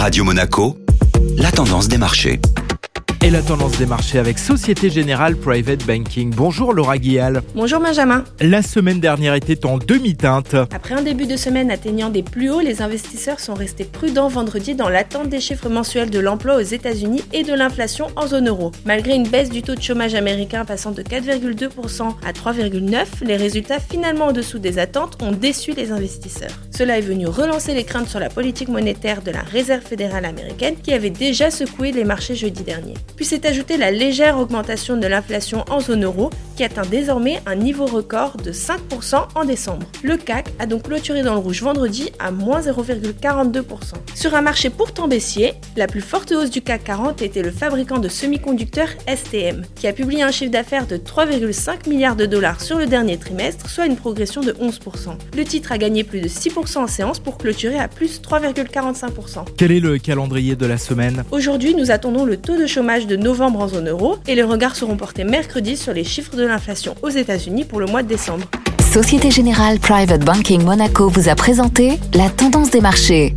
Radio Monaco, la tendance des marchés. Et la tendance des marchés avec Société Générale Private Banking. Bonjour Laura Guial. Bonjour Benjamin. La semaine dernière était en demi-teinte. Après un début de semaine atteignant des plus hauts, les investisseurs sont restés prudents vendredi dans l'attente des chiffres mensuels de l'emploi aux États-Unis et de l'inflation en zone euro. Malgré une baisse du taux de chômage américain passant de 4,2% à 3,9%, les résultats finalement en dessous des attentes ont déçu les investisseurs. Cela est venu relancer les craintes sur la politique monétaire de la Réserve fédérale américaine qui avait déjà secoué les marchés jeudi dernier. Puis s'est ajoutée la légère augmentation de l'inflation en zone euro qui atteint désormais un niveau record de 5% en décembre. Le CAC a donc clôturé dans le rouge vendredi à moins 0,42%. Sur un marché pourtant baissier, la plus forte hausse du CAC 40 était le fabricant de semi-conducteurs STM, qui a publié un chiffre d'affaires de 3,5 milliards de dollars sur le dernier trimestre, soit une progression de 11%. Le titre a gagné plus de 6% en séance pour clôturer à plus 3,45%. Quel est le calendrier de la semaine? Aujourd'hui, nous attendons le taux de chômage de novembre en zone euro et les regards seront portés mercredi sur les chiffres de l'inflation aux États-Unis pour le mois de décembre. Société Générale Private Banking Monaco vous a présenté la tendance des marchés.